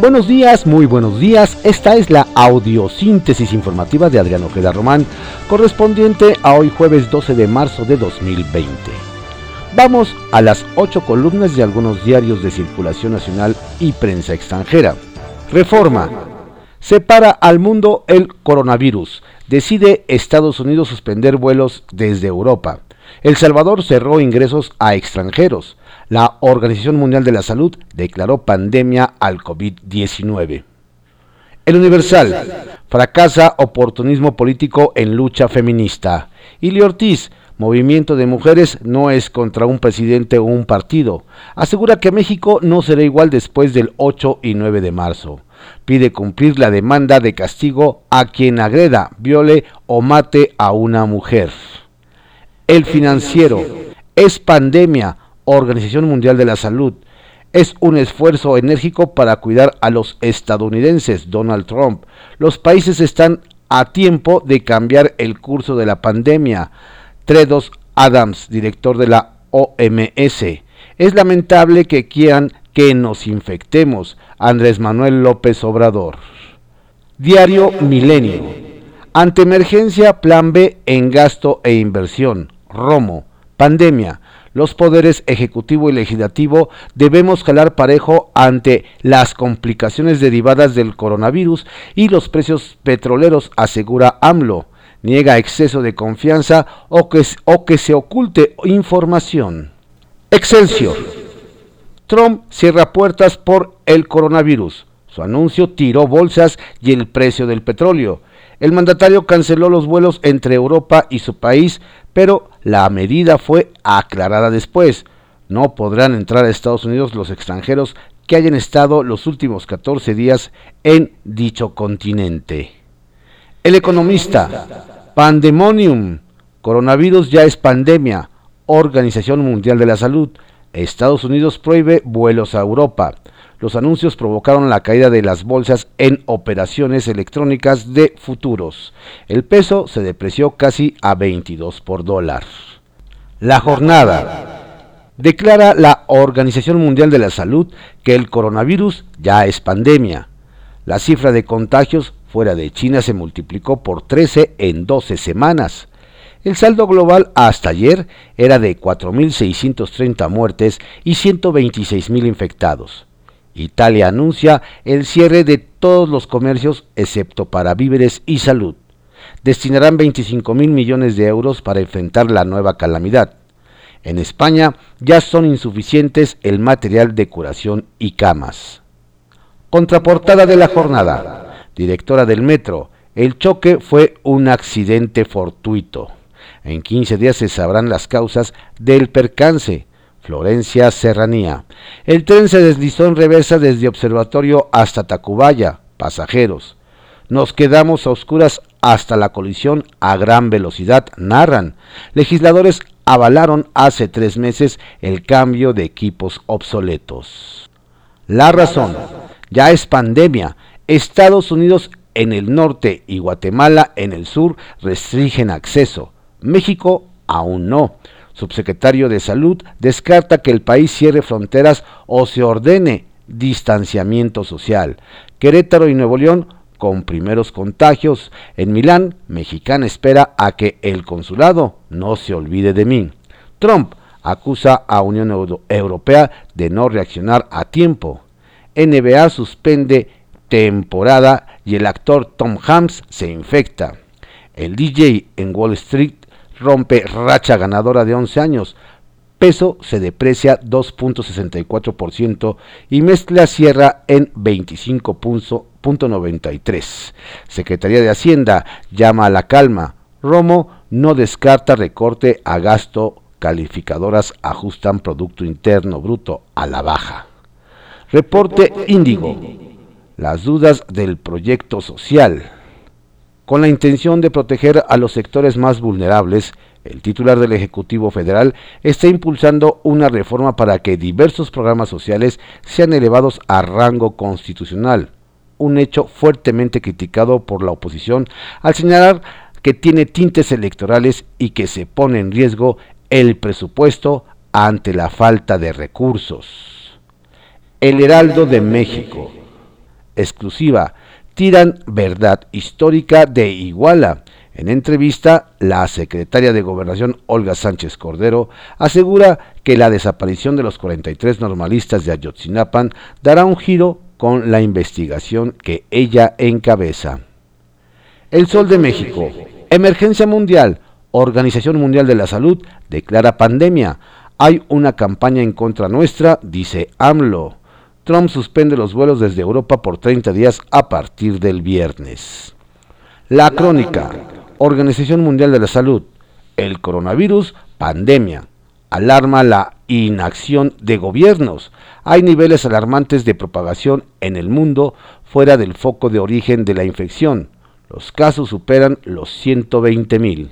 Buenos días, muy buenos días. Esta es la audiosíntesis informativa de Adriano Ojeda Román, correspondiente a hoy jueves 12 de marzo de 2020. Vamos a las ocho columnas de algunos diarios de circulación nacional y prensa extranjera. Reforma. Separa al mundo el coronavirus. Decide Estados Unidos suspender vuelos desde Europa. El Salvador cerró ingresos a extranjeros la Organización Mundial de la Salud declaró pandemia al COVID-19. El Universal, fracasa oportunismo político en lucha feminista. Ili Ortiz, movimiento de mujeres no es contra un presidente o un partido. Asegura que México no será igual después del 8 y 9 de marzo. Pide cumplir la demanda de castigo a quien agreda, viole o mate a una mujer. El financiero, es pandemia, Organización Mundial de la Salud. Es un esfuerzo enérgico para cuidar a los estadounidenses, Donald Trump. Los países están a tiempo de cambiar el curso de la pandemia. Tredos Adams, director de la OMS. Es lamentable que quieran que nos infectemos. Andrés Manuel López Obrador. Diario Milenio. Ante emergencia, plan B en gasto e inversión. Romo. Pandemia los poderes ejecutivo y legislativo debemos jalar parejo ante las complicaciones derivadas del coronavirus y los precios petroleros, asegura AMLO. Niega exceso de confianza o que, o que se oculte información. Excelsior. Trump cierra puertas por el coronavirus. Su anuncio tiró bolsas y el precio del petróleo. El mandatario canceló los vuelos entre Europa y su país, pero la medida fue aclarada después. No podrán entrar a Estados Unidos los extranjeros que hayan estado los últimos 14 días en dicho continente. El economista, Pandemonium, coronavirus ya es pandemia, Organización Mundial de la Salud, Estados Unidos prohíbe vuelos a Europa. Los anuncios provocaron la caída de las bolsas en operaciones electrónicas de futuros. El peso se depreció casi a 22 por dólar. La jornada. Declara la Organización Mundial de la Salud que el coronavirus ya es pandemia. La cifra de contagios fuera de China se multiplicó por 13 en 12 semanas. El saldo global hasta ayer era de 4.630 muertes y 126.000 infectados. Italia anuncia el cierre de todos los comercios excepto para víveres y salud. Destinarán 25 mil millones de euros para enfrentar la nueva calamidad. En España ya son insuficientes el material de curación y camas. Contraportada de la jornada. Directora del metro. El choque fue un accidente fortuito. En 15 días se sabrán las causas del percance. Florencia Serranía. El tren se deslizó en reversa desde Observatorio hasta Tacubaya, pasajeros. Nos quedamos a oscuras hasta la colisión a gran velocidad, narran. Legisladores avalaron hace tres meses el cambio de equipos obsoletos. La razón, ya es pandemia. Estados Unidos en el norte y Guatemala en el sur restringen acceso. México aún no subsecretario de Salud, descarta que el país cierre fronteras o se ordene distanciamiento social. Querétaro y Nuevo León con primeros contagios. En Milán, Mexicana espera a que el consulado no se olvide de mí. Trump acusa a Unión Europea de no reaccionar a tiempo. NBA suspende temporada y el actor Tom Hanks se infecta. El DJ en Wall Street rompe racha ganadora de 11 años. Peso se deprecia 2.64% y mezcla cierra en 25.93. Secretaría de Hacienda llama a la calma. Romo no descarta recorte a gasto. Calificadoras ajustan Producto Interno Bruto a la baja. Reporte Índigo. Las dudas del proyecto social. Con la intención de proteger a los sectores más vulnerables, el titular del Ejecutivo Federal está impulsando una reforma para que diversos programas sociales sean elevados a rango constitucional, un hecho fuertemente criticado por la oposición al señalar que tiene tintes electorales y que se pone en riesgo el presupuesto ante la falta de recursos. El Heraldo de México. exclusiva. Tiran verdad histórica de Iguala. En entrevista, la secretaria de Gobernación Olga Sánchez Cordero asegura que la desaparición de los 43 normalistas de Ayotzinapan dará un giro con la investigación que ella encabeza. El Sol de México. Emergencia mundial. Organización Mundial de la Salud declara pandemia. Hay una campaña en contra nuestra, dice AMLO. Trump suspende los vuelos desde Europa por 30 días a partir del viernes. La crónica. Organización Mundial de la Salud. El coronavirus, pandemia. Alarma la inacción de gobiernos. Hay niveles alarmantes de propagación en el mundo fuera del foco de origen de la infección. Los casos superan los 120 mil.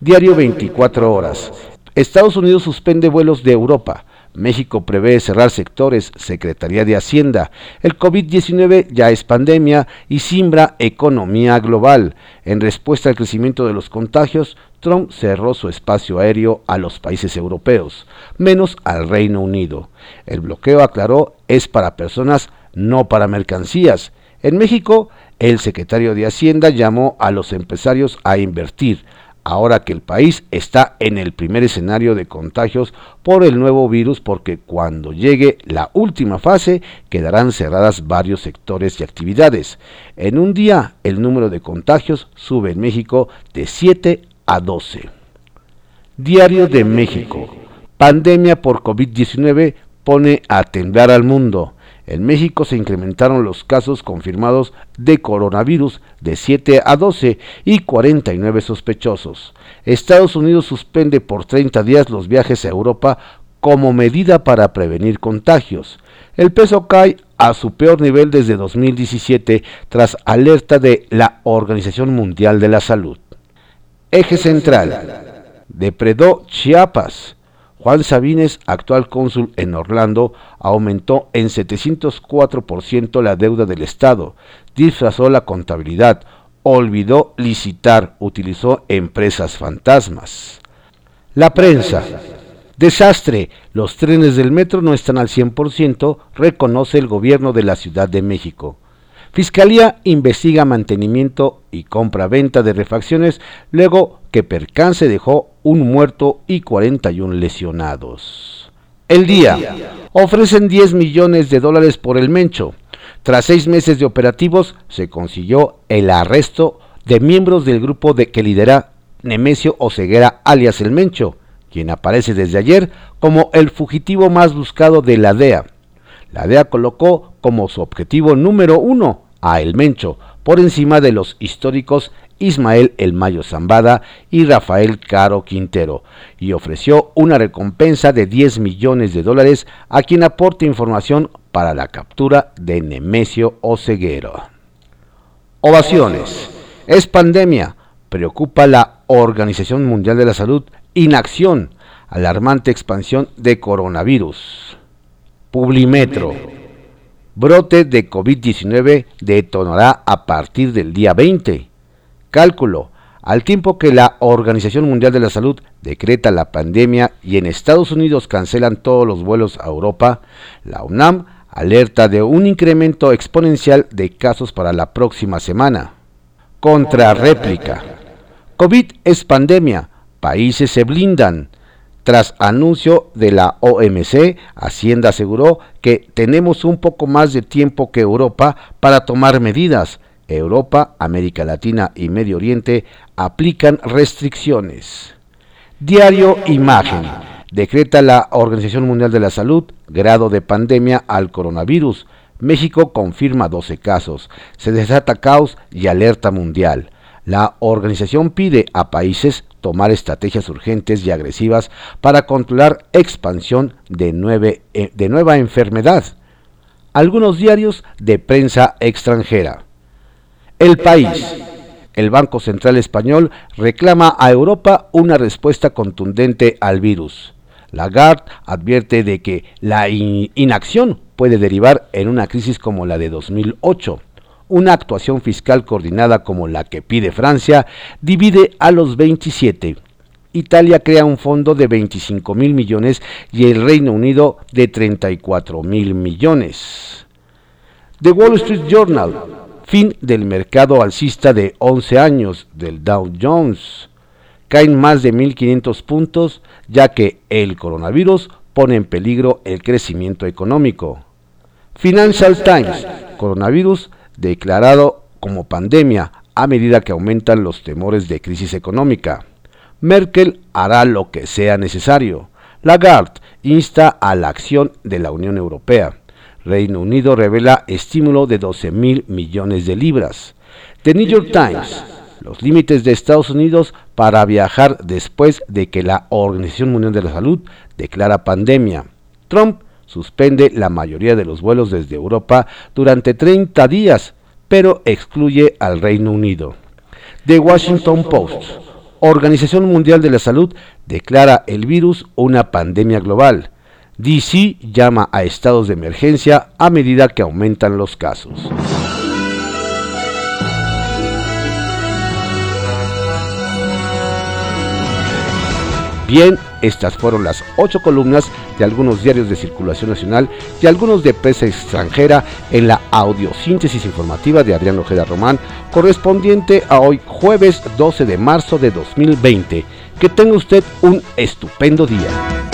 Diario 24 horas. Estados Unidos suspende vuelos de Europa. México prevé cerrar sectores, Secretaría de Hacienda. El COVID-19 ya es pandemia y simbra economía global. En respuesta al crecimiento de los contagios, Trump cerró su espacio aéreo a los países europeos, menos al Reino Unido. El bloqueo, aclaró, es para personas, no para mercancías. En México, el secretario de Hacienda llamó a los empresarios a invertir, ahora que el país está en el primer escenario de contagios por el nuevo virus porque cuando llegue la última fase quedarán cerradas varios sectores y actividades. En un día el número de contagios sube en México de 7 a 12. Diario de México. Pandemia por COVID-19 pone a temblar al mundo. En México se incrementaron los casos confirmados de coronavirus de 7 a 12 y 49 sospechosos. Estados Unidos suspende por 30 días los viajes a Europa como medida para prevenir contagios. El peso cae a su peor nivel desde 2017 tras alerta de la Organización Mundial de la Salud. Eje central. Depredó Chiapas. Juan Sabines, actual cónsul en Orlando, aumentó en 704% la deuda del Estado, disfrazó la contabilidad, olvidó licitar, utilizó empresas fantasmas. La prensa. Desastre. Los trenes del metro no están al 100%, reconoce el gobierno de la Ciudad de México. Fiscalía investiga mantenimiento y compra-venta de refacciones luego que percance dejó un muerto y 41 lesionados. El día. Ofrecen 10 millones de dólares por el Mencho. Tras seis meses de operativos, se consiguió el arresto de miembros del grupo de que lidera Nemesio Oceguera alias El Mencho, quien aparece desde ayer como el fugitivo más buscado de la DEA. La DEA colocó como su objetivo número uno a El Mencho, por encima de los históricos Ismael El Mayo Zambada y Rafael Caro Quintero, y ofreció una recompensa de 10 millones de dólares a quien aporte información para la captura de Nemesio Oceguero. Ovaciones. Es pandemia. Preocupa la Organización Mundial de la Salud. Inacción. Alarmante expansión de coronavirus. Publimetro. Brote de COVID-19 detonará a partir del día 20. Cálculo. Al tiempo que la Organización Mundial de la Salud decreta la pandemia y en Estados Unidos cancelan todos los vuelos a Europa, la UNAM alerta de un incremento exponencial de casos para la próxima semana. Contrarréplica. COVID es pandemia. Países se blindan. Tras anuncio de la OMC, Hacienda aseguró que tenemos un poco más de tiempo que Europa para tomar medidas. Europa, América Latina y Medio Oriente aplican restricciones. Diario Imagen. Decreta la Organización Mundial de la Salud grado de pandemia al coronavirus. México confirma 12 casos. Se desata caos y alerta mundial. La organización pide a países tomar estrategias urgentes y agresivas para controlar expansión de, eh, de nueva enfermedad. Algunos diarios de prensa extranjera. El país. El Banco Central Español reclama a Europa una respuesta contundente al virus. Lagarde advierte de que la inacción puede derivar en una crisis como la de 2008 una actuación fiscal coordinada como la que pide Francia divide a los 27. Italia crea un fondo de 25 mil millones y el Reino Unido de 34 mil millones. The Wall Street Journal, fin del mercado alcista de 11 años del Dow Jones. Caen más de 1.500 puntos ya que el coronavirus pone en peligro el crecimiento económico. Financial Times, coronavirus declarado como pandemia a medida que aumentan los temores de crisis económica. Merkel hará lo que sea necesario. Lagarde insta a la acción de la Unión Europea. Reino Unido revela estímulo de 12 mil millones de libras. The New York Times, los límites de Estados Unidos para viajar después de que la Organización Mundial de la Salud declara pandemia. Trump suspende la mayoría de los vuelos desde Europa durante 30 días, pero excluye al Reino Unido. The Washington Post. Organización Mundial de la Salud declara el virus una pandemia global. DC llama a estados de emergencia a medida que aumentan los casos. Bien, estas fueron las ocho columnas de algunos diarios de circulación nacional y algunos de prensa extranjera en la audiosíntesis informativa de Adrián Ojeda Román, correspondiente a hoy jueves 12 de marzo de 2020. Que tenga usted un estupendo día.